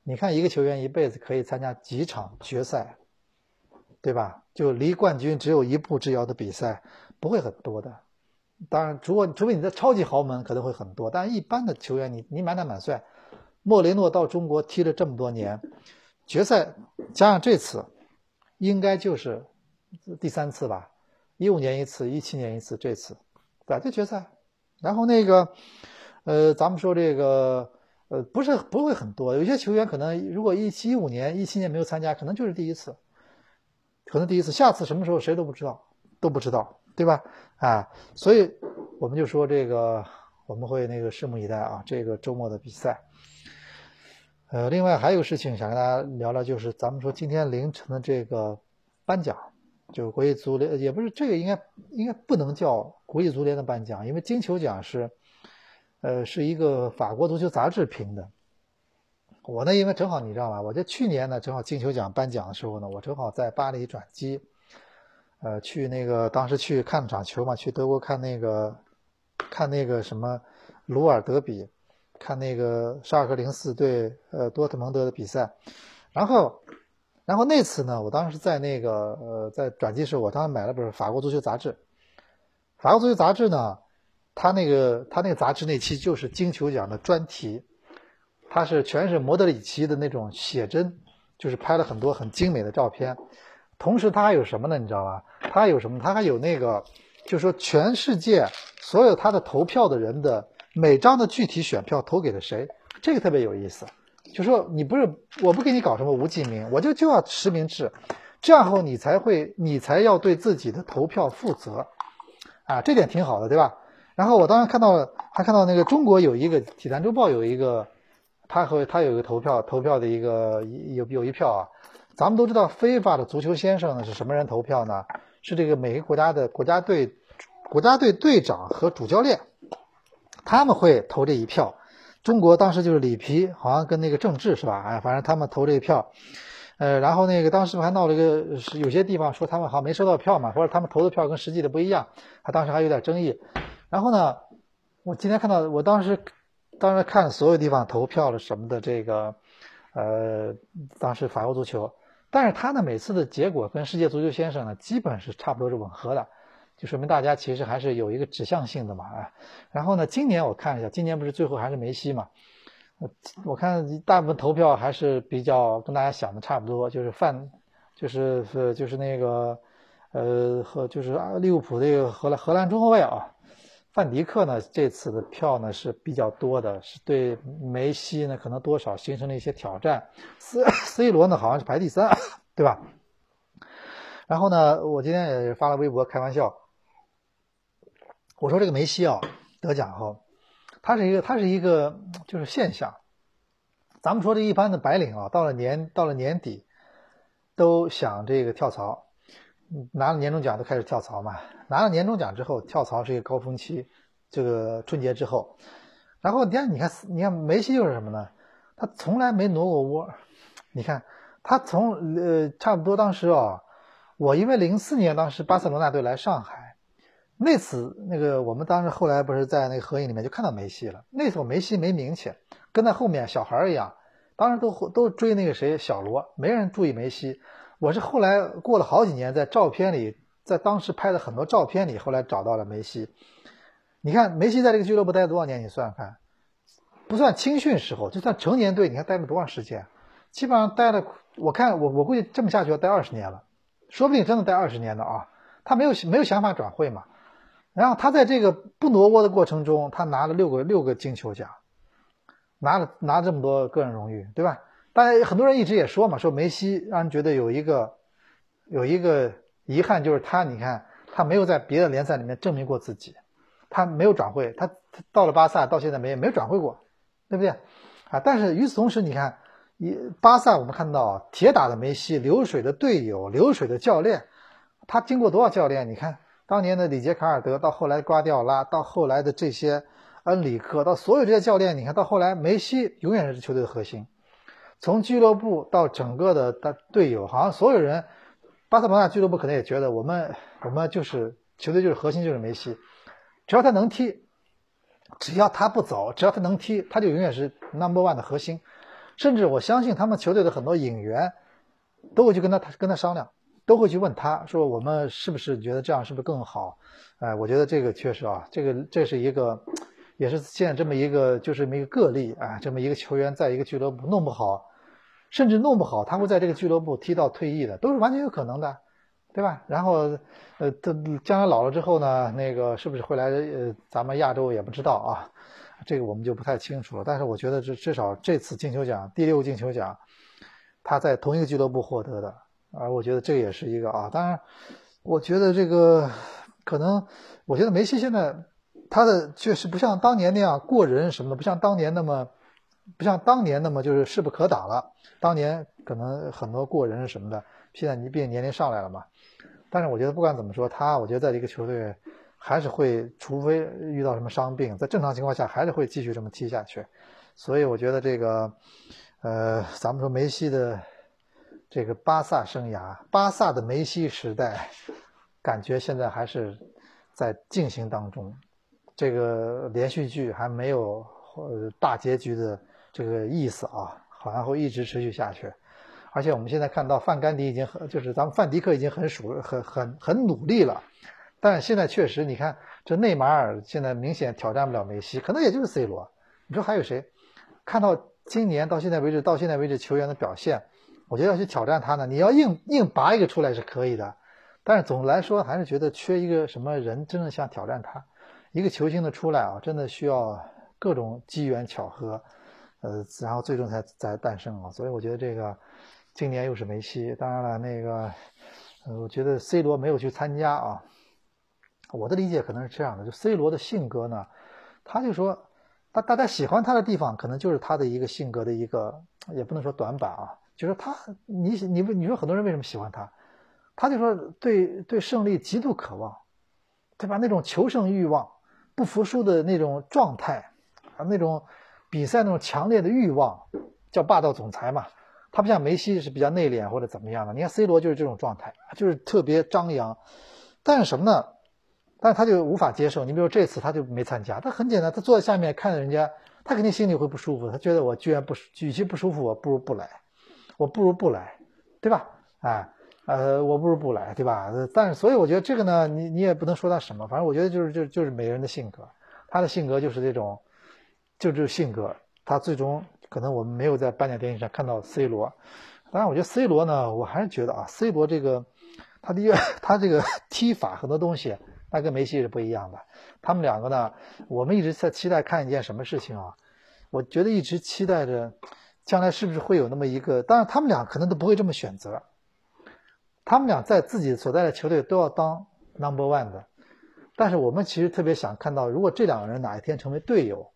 你看一个球员一辈子可以参加几场决赛，对吧？就离冠军只有一步之遥的比赛不会很多的。当然，如果除非你在超级豪门可能会很多，但一般的球员你你满打满算。莫雷诺到中国踢了这么多年，决赛加上这次，应该就是第三次吧？一五年一次，一七年一次，这次对吧就决赛。然后那个，呃，咱们说这个，呃，不是不会很多，有些球员可能如果一七一五年、一七年没有参加，可能就是第一次，可能第一次，下次什么时候谁都不知道，都不知道，对吧？啊，所以我们就说这个，我们会那个拭目以待啊，这个周末的比赛。呃，另外还有个事情想跟大家聊聊，就是咱们说今天凌晨的这个颁奖，就是国际足联也不是这个应该应该不能叫国际足联的颁奖，因为金球奖是，呃，是一个法国足球杂志评的。我呢，因为正好你知道吧，我在去年呢正好金球奖颁奖的时候呢，我正好在巴黎转机，呃，去那个当时去看场球嘛，去德国看那个看那个什么鲁尔德比。看那个沙尔克零四对呃多特蒙德的比赛，然后，然后那次呢，我当时在那个呃在转机时候，我当时买了本法国足球杂志。法国足球杂志呢，它那个它那个杂志那期就是金球奖的专题，它是全是莫德里奇的那种写真，就是拍了很多很精美的照片。同时它还有什么呢？你知道吧？它还有什么？它还有那个，就是说全世界所有他的投票的人的。每张的具体选票投给了谁，这个特别有意思。就说你不是，我不给你搞什么无记名，我就就要实名制，这样后你才会，你才要对自己的投票负责，啊，这点挺好的，对吧？然后我当时看到，还看到那个中国有一个《体坛周报》有一个，他和他有一个投票投票的一个有有一票啊。咱们都知道，非法的足球先生呢是什么人投票呢？是这个每个国家的国家队国家队队长和主教练。他们会投这一票，中国当时就是里皮，好像跟那个郑智是吧？哎，反正他们投这一票，呃，然后那个当时还闹了一个，是有些地方说他们好像没收到票嘛，或者他们投的票跟实际的不一样，他当时还有点争议。然后呢，我今天看到，我当时当时看所有地方投票了什么的，这个呃，当时法国足球，但是他呢每次的结果跟世界足球先生呢基本是差不多是吻合的，就说明大家其实还是有一个指向性的嘛啊。然后呢，今年我看一下，今年不是最后还是梅西嘛？我我看大部分投票还是比较跟大家想的差不多，就是范，就是是就是那个呃和就是利物浦这个荷兰荷兰中后卫啊。范迪克呢，这次的票呢是比较多的，是对梅西呢可能多少形成了一些挑战。C [LAUGHS] C 罗呢好像是排第三，对吧？然后呢，我今天也发了微博开玩笑，我说这个梅西啊得奖后，他是一个他是一个就是现象。咱们说这一般的白领啊，到了年到了年底，都想这个跳槽。拿了年终奖都开始跳槽嘛？拿了年终奖之后跳槽是一个高峰期，这个春节之后，然后你看，你看，你看梅西又是什么呢？他从来没挪过窝。你看他从呃差不多当时啊，我因为零四年当时巴塞罗那队来上海，那次那个我们当时后来不是在那个合影里面就看到梅西了。那时候梅西没名气，跟在后面小孩一样，当时都都追那个谁小罗，没人注意梅西。我是后来过了好几年，在照片里，在当时拍的很多照片里，后来找到了梅西。你看梅西在这个俱乐部待了多少年？你算算看，不算青训时候，就算成年队，你看待了多长时间？基本上待了，我看我我估计这么下去要待二十年了，说不定真的待二十年的啊。他没有没有想法转会嘛。然后他在这个不挪窝的过程中，他拿了六个六个金球奖，拿了拿这么多个人荣誉，对吧？大家很多人一直也说嘛，说梅西让人觉得有一个有一个遗憾，就是他，你看他没有在别的联赛里面证明过自己，他没有转会，他到了巴萨到现在没没有转会过，对不对？啊，但是与此同时，你看，一巴萨我们看到铁打的梅西，流水的队友，流水的教练，他经过多少教练？你看当年的里杰卡尔德，到后来瓜迪奥拉，到后来的这些恩里克，到所有这些教练，你看到后来梅西永远是球队的核心。从俱乐部到整个的的队友，好像所有人，巴塞罗那俱乐部可能也觉得我们我们就是球队就是核心就是梅西，只要他能踢，只要他不走，只要他能踢，他就永远是 number one 的核心。甚至我相信他们球队的很多引援都会去跟他跟他商量，都会去问他说我们是不是觉得这样是不是更好？哎，我觉得这个确实啊，这个这是一个也是现在这么一个就是这么一个个例啊，这么一个球员在一个俱乐部弄不好。甚至弄不好，他会在这个俱乐部踢到退役的，都是完全有可能的，对吧？然后，呃，他将来老了之后呢，那个是不是会来呃咱们亚洲也不知道啊，这个我们就不太清楚了。但是我觉得这至少这次金球奖第六个金球奖，他在同一个俱乐部获得的，而我觉得这也是一个啊。当然，我觉得这个可能，我觉得梅西现在他的确实不像当年那样过人什么的，不像当年那么。不像当年那么就是势不可挡了。当年可能很多过人什么的，现在你毕竟年龄上来了嘛。但是我觉得不管怎么说，他我觉得在这个球队还是会，除非遇到什么伤病，在正常情况下还是会继续这么踢下去。所以我觉得这个，呃，咱们说梅西的这个巴萨生涯，巴萨的梅西时代，感觉现在还是在进行当中。这个连续剧还没有呃大结局的。这个意思啊，好像会一直持续下去，而且我们现在看到范甘迪已经很，就是咱们范迪克已经很熟、很很很努力了，但是现在确实，你看这内马尔现在明显挑战不了梅西，可能也就是 C 罗，你说还有谁？看到今年到现在为止，到现在为止球员的表现，我觉得要去挑战他呢，你要硬硬拔一个出来是可以的，但是总的来说还是觉得缺一个什么人真正想挑战他，一个球星的出来啊，真的需要各种机缘巧合。呃，然后最终才才诞生啊，所以我觉得这个今年又是梅西，当然了，那个，我觉得 C 罗没有去参加啊。我的理解可能是这样的，就 C 罗的性格呢，他就说，大大家喜欢他的地方，可能就是他的一个性格的一个，也不能说短板啊，就是他，你你你说很多人为什么喜欢他？他就说对对胜利极度渴望，对吧？那种求胜欲望，不服输的那种状态啊，那种。比赛那种强烈的欲望，叫霸道总裁嘛。他不像梅西是比较内敛或者怎么样的。你看 C 罗就是这种状态，就是特别张扬。但是什么呢？但是他就无法接受。你比如这次他就没参加，他很简单，他坐在下面看着人家他肯定心里会不舒服，他觉得我居然不，与其不舒服，我不如不来，我不如不来，对吧？哎，呃，我不如不来，对吧？但是，所以我觉得这个呢，你你也不能说他什么，反正我觉得就是就就是每个人的性格，他的性格就是这种，就这种性格，他最终可能我们没有在颁奖典礼上看到 C 罗，当然，我觉得 C 罗呢，我还是觉得啊，C 罗这个他的 [LAUGHS] 他这个踢法很多东西，那跟梅西是不一样的。他们两个呢，我们一直在期待看一件什么事情啊？我觉得一直期待着，将来是不是会有那么一个？当然，他们俩可能都不会这么选择。他们俩在自己所在的球队都要当 number one 的，但是我们其实特别想看到，如果这两个人哪一天成为队友，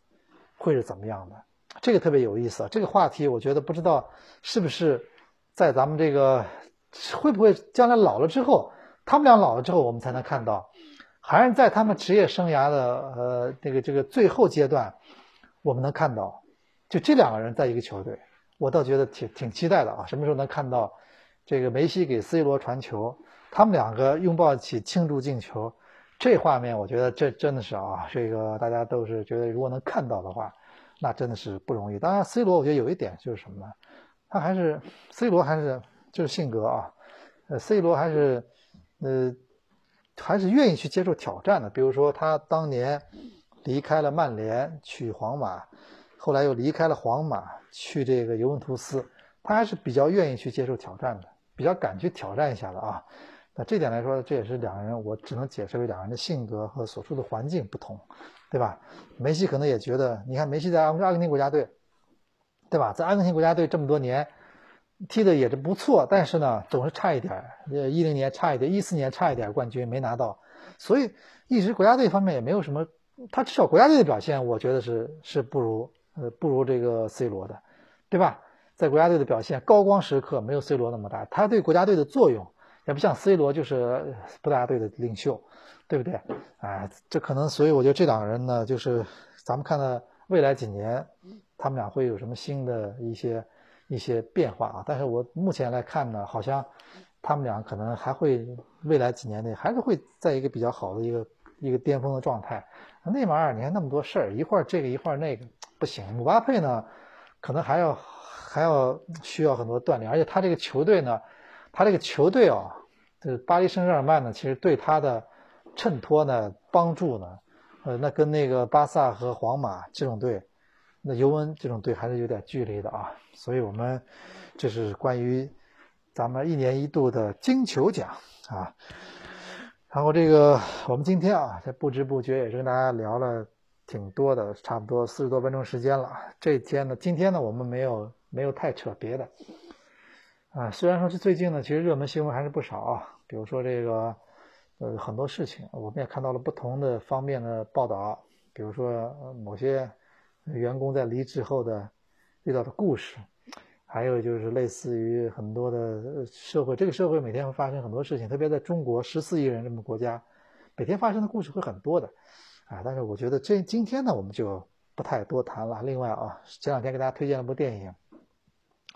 会是怎么样的？这个特别有意思。这个话题，我觉得不知道是不是在咱们这个会不会将来老了之后，他们俩老了之后，我们才能看到。还是在他们职业生涯的呃这个这个最后阶段，我们能看到，就这两个人在一个球队，我倒觉得挺挺期待的啊！什么时候能看到这个梅西给 C 罗传球，他们两个拥抱一起庆祝进球，这画面我觉得这真的是啊，这个大家都是觉得如果能看到的话，那真的是不容易。当然，C 罗我觉得有一点就是什么呢？他还是 C 罗还是就是性格啊，呃，C 罗还是呃。还是愿意去接受挑战的，比如说他当年离开了曼联去皇马，后来又离开了皇马去这个尤文图斯，他还是比较愿意去接受挑战的，比较敢去挑战一下的啊。那这点来说，这也是两个人，我只能解释为两个人的性格和所处的环境不同，对吧？梅西可能也觉得，你看梅西在阿阿根廷国家队，对吧？在阿根廷国家队这么多年。踢的也是不错，但是呢，总是差一点呃，一零年差一点，一四年差一点冠军没拿到，所以一直国家队方面也没有什么。他至少国家队的表现，我觉得是是不如呃不如这个 C 罗的，对吧？在国家队的表现高光时刻没有 C 罗那么大，他对国家队的作用也不像 C 罗就是国家队的领袖，对不对？哎，这可能，所以我觉得这两个人呢，就是咱们看到未来几年他们俩会有什么新的一些。一些变化啊，但是我目前来看呢，好像他们俩可能还会未来几年内还是会在一个比较好的一个一个巅峰的状态。内马尔你看那么多事儿，一会儿这个一会儿那个不行。姆巴佩呢，可能还要还要需要很多锻炼，而且他这个球队呢，他这个球队啊，这巴黎圣日耳曼呢，其实对他的衬托呢、帮助呢，呃，那跟那个巴萨和皇马这种队。那尤文这种队还是有点距离的啊，所以我们这是关于咱们一年一度的金球奖啊。然后这个我们今天啊，在不知不觉也是跟大家聊了挺多的，差不多四十多分钟时间了。这天呢，今天呢，我们没有没有太扯别的啊。虽然说是最近呢，其实热门新闻还是不少啊，比如说这个呃很多事情，我们也看到了不同的方面的报道，比如说某些。员工在离职后的遇到的故事，还有就是类似于很多的社会，这个社会每天会发生很多事情，特别在中国十四亿人这么国家，每天发生的故事会很多的，啊，但是我觉得这今天呢，我们就不太多谈了。另外啊，前两天给大家推荐了部电影，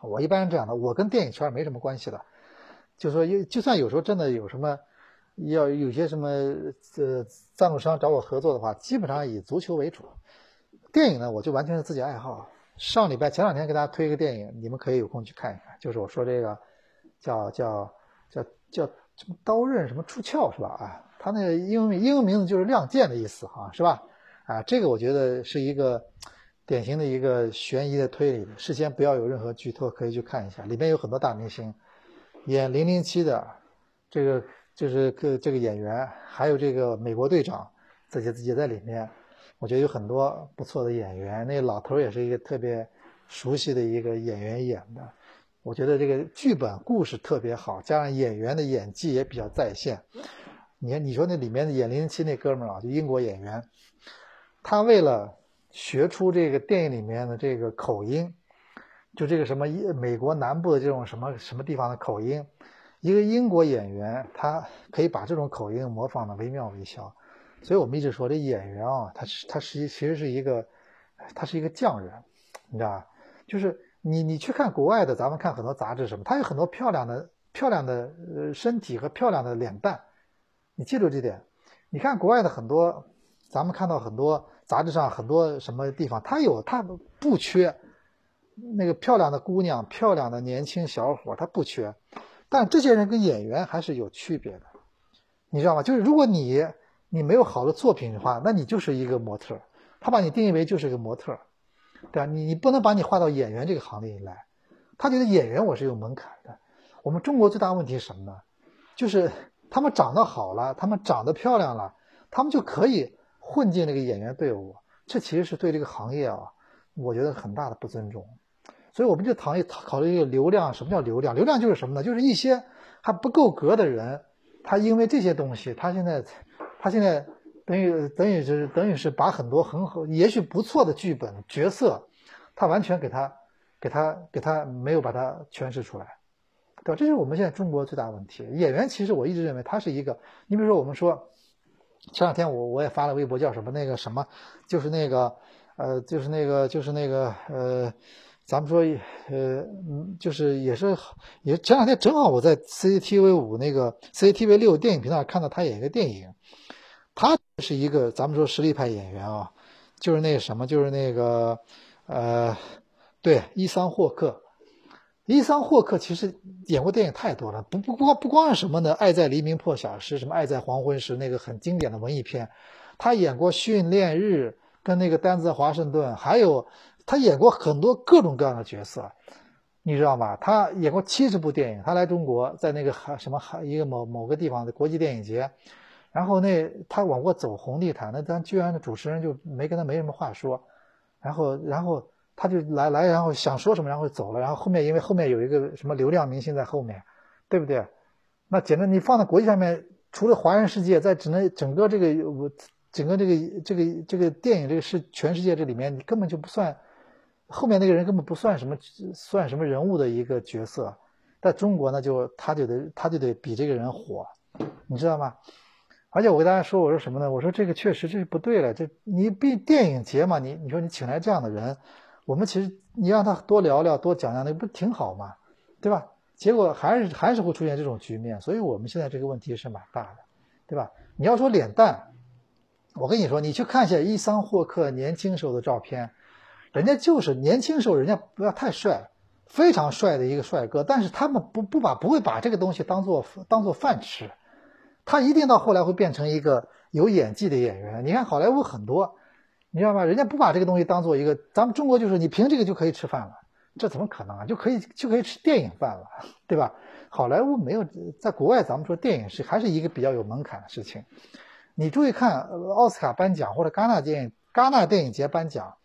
我一般是这样的，我跟电影圈没什么关系的，就说就就算有时候真的有什么要有些什么呃赞助商找我合作的话，基本上以足球为主。电影呢，我就完全是自己爱好。上礼拜前两天给大家推一个电影，你们可以有空去看一看。就是我说这个，叫叫叫叫什么刀刃什么出鞘是吧？啊，他那个英文英文名字就是亮剑的意思哈，是吧？啊，这个我觉得是一个典型的一个悬疑的推理，事先不要有任何剧透，可以去看一下。里面有很多大明星，演零零七的这个就是个这个演员，还有这个美国队长这些也在里面。我觉得有很多不错的演员，那老头也是一个特别熟悉的一个演员演的。我觉得这个剧本故事特别好，加上演员的演技也比较在线。你看，你说那里面的演零零七那哥们儿啊，就英国演员，他为了学出这个电影里面的这个口音，就这个什么美国南部的这种什么什么地方的口音，一个英国演员他可以把这种口音模仿的惟妙惟肖。所以我们一直说，这演员啊，他是他实际其实是一个，他是一个匠人，你知道吧？就是你你去看国外的，咱们看很多杂志什么，他有很多漂亮的漂亮的呃身体和漂亮的脸蛋，你记住这点。你看国外的很多咱们看到很多杂志上很多什么地方，他有他不缺那个漂亮的姑娘、漂亮的年轻小伙，他不缺。但这些人跟演员还是有区别的，你知道吗？就是如果你你没有好的作品的话，那你就是一个模特，他把你定义为就是一个模特，对吧？你你不能把你划到演员这个行列里来。他觉得演员我是有门槛的。我们中国最大问题是什么呢？就是他们长得好了，他们长得漂亮了，他们就可以混进那个演员队伍。这其实是对这个行业啊，我觉得很大的不尊重。所以我们就行业考虑一个流量。什么叫流量？流量就是什么呢？就是一些还不够格的人，他因为这些东西，他现在他现在等于等于是等于是把很多很好也许不错的剧本角色，他完全给他给他给他没有把它诠释出来。对吧？这是我们现在中国最大的问题。演员其实我一直认为他是一个，你比如说我们说，前两天我我也发了微博，叫什么那个什么，就是那个呃，就是那个就是那个呃，咱们说呃，就是也是也前两天正好我在 CCTV 五那个 CCTV 六电影频道看到他演一个电影，他是一个咱们说实力派演员啊，就是那个什么，就是那个呃，对，伊桑霍克。伊桑霍克其实演过电影太多了，不不光不光是什么呢？爱在黎明破晓时，什么爱在黄昏时，那个很经典的文艺片，他演过《训练日》跟那个丹泽华盛顿，还有他演过很多各种各样的角色，你知道吗？他演过七十部电影。他来中国，在那个海什么海一个某某个地方的国际电影节，然后那他往过走红地毯，那咱居然的主持人就没跟他没什么话说，然后然后。他就来来，然后想说什么，然后走了。然后后面因为后面有一个什么流量明星在后面，对不对？那简直你放在国际上面，除了华人世界，在整个整个这个我整个这个这个这个电影这个是全世界这里面，你根本就不算后面那个人根本不算什么算什么人物的一个角色。在中国呢，就他就得他就得比这个人火，你知道吗？而且我跟大家说，我说什么呢？我说这个确实这是不对了。这你毕电影节嘛，你你说你请来这样的人。我们其实你让他多聊聊多讲讲，那不挺好吗？对吧？结果还是还是会出现这种局面，所以我们现在这个问题是蛮大的，对吧？你要说脸蛋，我跟你说，你去看一下伊桑霍克年轻时候的照片，人家就是年轻时候人家不要太帅，非常帅的一个帅哥，但是他们不不把不会把这个东西当做当做饭吃，他一定到后来会变成一个有演技的演员。你看好莱坞很多。你知道吗？人家不把这个东西当做一个，咱们中国就是你凭这个就可以吃饭了，这怎么可能啊？就可以就可以吃电影饭了，对吧？好莱坞没有，在国外咱们说电影是还是一个比较有门槛的事情。你注意看奥斯卡颁奖或者戛纳电影戛纳电影节颁奖，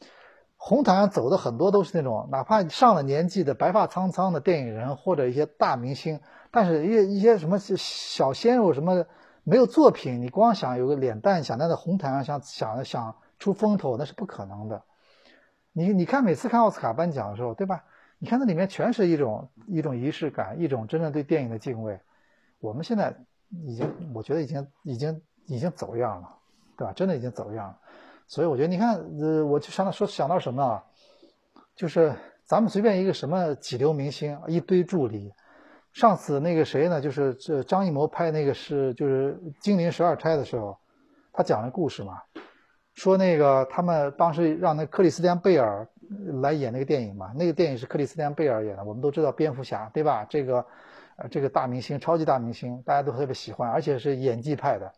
红毯上走的很多都是那种哪怕上了年纪的白发苍苍的电影人或者一些大明星，但是一一些什么小鲜肉什么没有作品，你光想有个脸蛋，想在那红毯上想想想。出风头那是不可能的，你你看每次看奥斯卡颁奖的时候，对吧？你看那里面全是一种一种仪式感，一种真正对电影的敬畏。我们现在已经，我觉得已经已经已经走样了，对吧？真的已经走样了。所以我觉得，你看，呃，我就想到说想到什么啊？就是咱们随便一个什么几流明星，一堆助理。上次那个谁呢？就是这张艺谋拍那个是就是《金陵十二钗》的时候，他讲的故事嘛。说那个他们当时让那克里斯蒂安贝尔来演那个电影嘛，那个电影是克里斯蒂安贝尔演的。我们都知道蝙蝠侠对吧？这个，呃，这个大明星，超级大明星，大家都特别喜欢，而且是演技派的。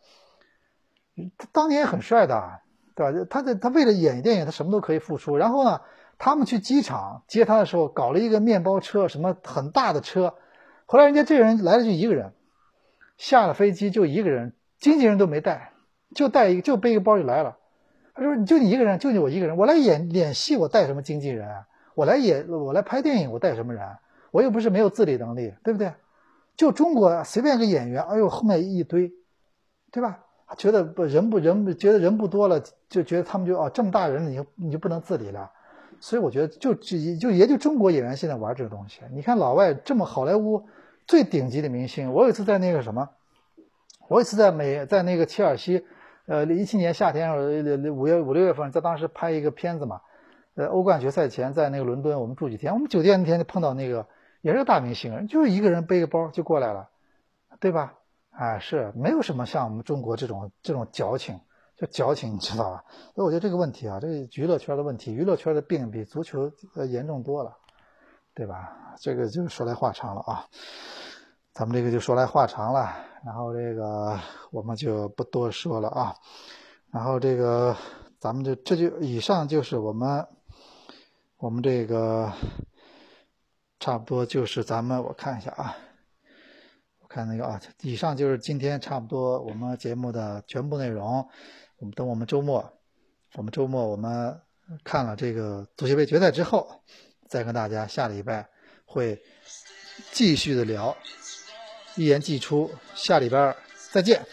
当年很帅的，对吧？他在他为了演电影，他什么都可以付出。然后呢，他们去机场接他的时候，搞了一个面包车，什么很大的车。后来人家这个人来了就一个人，下了飞机就一个人，经纪人都没带，就带一个就背一个包就来了。他说：“你就你一个人，就你我一个人。我来演演戏，我带什么经纪人？我来演，我来拍电影，我带什么人？我又不是没有自理能力，对不对？就中国随便一个演员，哎呦，后面一堆，对吧？觉得不人不人觉得人不多了，就觉得他们就哦这么大人了，你就你就不能自理了。所以我觉得就就就也就中国演员现在玩这个东西。你看老外这么好莱坞最顶级的明星，我有一次在那个什么，我有一次在美在那个切尔西。”呃，一七年夏天，五月五六月份，在当时拍一个片子嘛，呃，欧冠决赛前在那个伦敦，我们住几天，我们酒店那天就碰到那个也是个大明星，就是一个人背个包就过来了，对吧？哎，是没有什么像我们中国这种这种矫情，就矫情，你知道吧？所以我觉得这个问题啊，这个娱乐圈的问题，娱乐圈的病比足球呃严重多了，对吧？这个就说来话长了啊，咱们这个就说来话长了，然后这个我们就不多说了啊，然后这个咱们这这就以上就是我们我们这个差不多就是咱们我看一下啊。我看那个啊，以上就是今天差不多我们节目的全部内容。我们等我们周末，我们周末我们看了这个足协杯决赛之后，再跟大家下礼拜会继续的聊。一言既出，下礼拜再见。